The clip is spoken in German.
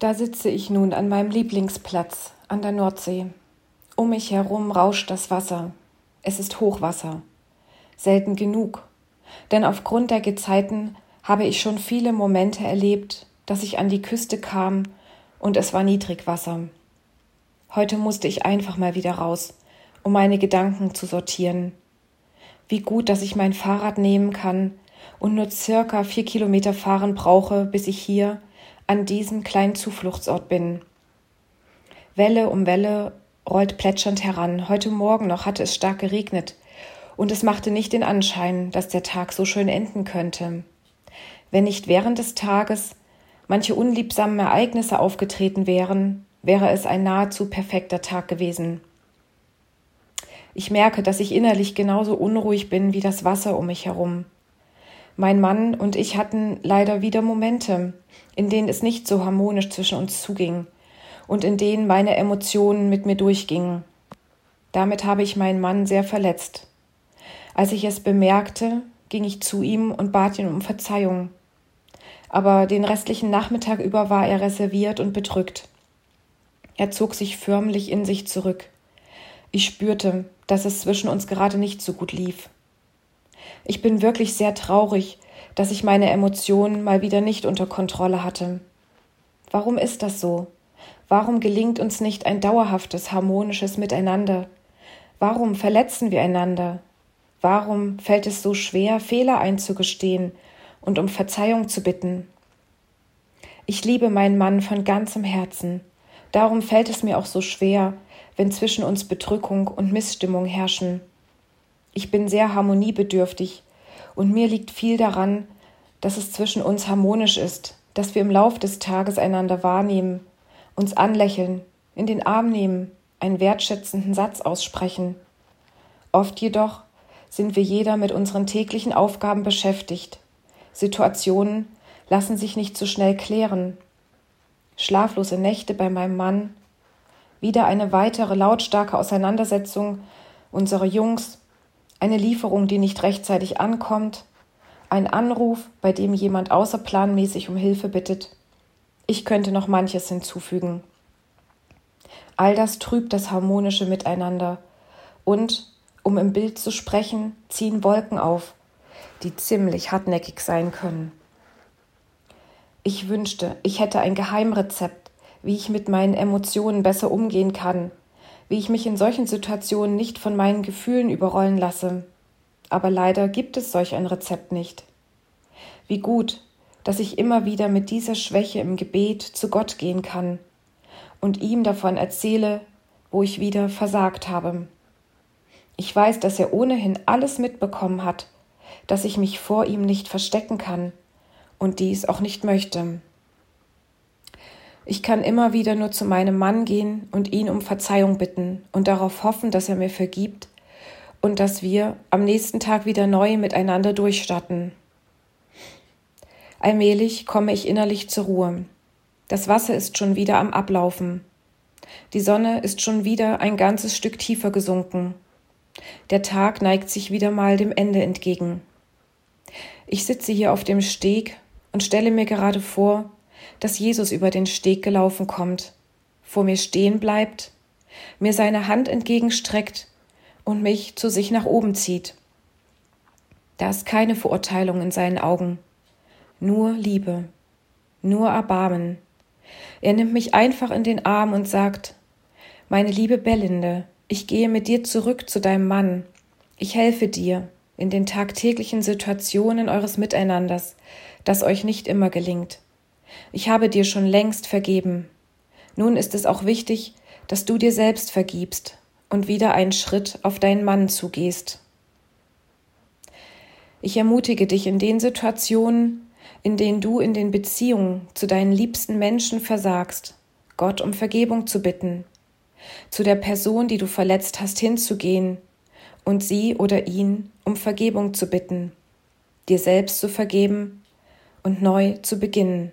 Da sitze ich nun an meinem Lieblingsplatz an der Nordsee. Um mich herum rauscht das Wasser. Es ist Hochwasser. Selten genug. Denn aufgrund der Gezeiten habe ich schon viele Momente erlebt, dass ich an die Küste kam und es war Niedrigwasser. Heute musste ich einfach mal wieder raus, um meine Gedanken zu sortieren. Wie gut, dass ich mein Fahrrad nehmen kann und nur circa vier Kilometer fahren brauche, bis ich hier an diesem kleinen Zufluchtsort bin. Welle um Welle rollt plätschernd heran. Heute Morgen noch hatte es stark geregnet, und es machte nicht den Anschein, dass der Tag so schön enden könnte. Wenn nicht während des Tages manche unliebsamen Ereignisse aufgetreten wären, wäre es ein nahezu perfekter Tag gewesen. Ich merke, dass ich innerlich genauso unruhig bin wie das Wasser um mich herum. Mein Mann und ich hatten leider wieder Momente, in denen es nicht so harmonisch zwischen uns zuging und in denen meine Emotionen mit mir durchgingen. Damit habe ich meinen Mann sehr verletzt. Als ich es bemerkte, ging ich zu ihm und bat ihn um Verzeihung. Aber den restlichen Nachmittag über war er reserviert und bedrückt. Er zog sich förmlich in sich zurück. Ich spürte, dass es zwischen uns gerade nicht so gut lief. Ich bin wirklich sehr traurig, dass ich meine Emotionen mal wieder nicht unter Kontrolle hatte. Warum ist das so? Warum gelingt uns nicht ein dauerhaftes, harmonisches Miteinander? Warum verletzen wir einander? Warum fällt es so schwer, Fehler einzugestehen und um Verzeihung zu bitten? Ich liebe meinen Mann von ganzem Herzen. Darum fällt es mir auch so schwer, wenn zwischen uns Bedrückung und Missstimmung herrschen. Ich bin sehr harmoniebedürftig und mir liegt viel daran, dass es zwischen uns harmonisch ist, dass wir im Lauf des Tages einander wahrnehmen, uns anlächeln, in den Arm nehmen, einen wertschätzenden Satz aussprechen. Oft jedoch sind wir jeder mit unseren täglichen Aufgaben beschäftigt. Situationen lassen sich nicht so schnell klären. Schlaflose Nächte bei meinem Mann, wieder eine weitere lautstarke Auseinandersetzung unserer Jungs eine Lieferung, die nicht rechtzeitig ankommt, ein Anruf, bei dem jemand außerplanmäßig um Hilfe bittet. Ich könnte noch manches hinzufügen. All das trübt das harmonische Miteinander und, um im Bild zu sprechen, ziehen Wolken auf, die ziemlich hartnäckig sein können. Ich wünschte, ich hätte ein Geheimrezept, wie ich mit meinen Emotionen besser umgehen kann, wie ich mich in solchen Situationen nicht von meinen Gefühlen überrollen lasse. Aber leider gibt es solch ein Rezept nicht. Wie gut, dass ich immer wieder mit dieser Schwäche im Gebet zu Gott gehen kann und ihm davon erzähle, wo ich wieder versagt habe. Ich weiß, dass er ohnehin alles mitbekommen hat, dass ich mich vor ihm nicht verstecken kann und dies auch nicht möchte. Ich kann immer wieder nur zu meinem Mann gehen und ihn um Verzeihung bitten und darauf hoffen, dass er mir vergibt und dass wir am nächsten Tag wieder neu miteinander durchstatten. Allmählich komme ich innerlich zur Ruhe. Das Wasser ist schon wieder am Ablaufen. Die Sonne ist schon wieder ein ganzes Stück tiefer gesunken. Der Tag neigt sich wieder mal dem Ende entgegen. Ich sitze hier auf dem Steg und stelle mir gerade vor, dass Jesus über den Steg gelaufen kommt, vor mir stehen bleibt, mir seine Hand entgegenstreckt und mich zu sich nach oben zieht. Da ist keine Verurteilung in seinen Augen, nur Liebe, nur Erbarmen. Er nimmt mich einfach in den Arm und sagt, meine liebe Bellinde, ich gehe mit dir zurück zu deinem Mann. Ich helfe dir in den tagtäglichen Situationen eures Miteinanders, das euch nicht immer gelingt. Ich habe dir schon längst vergeben. Nun ist es auch wichtig, dass du dir selbst vergibst und wieder einen Schritt auf deinen Mann zugehst. Ich ermutige dich in den Situationen, in denen du in den Beziehungen zu deinen liebsten Menschen versagst, Gott um Vergebung zu bitten, zu der Person, die du verletzt hast, hinzugehen und sie oder ihn um Vergebung zu bitten, dir selbst zu vergeben und neu zu beginnen.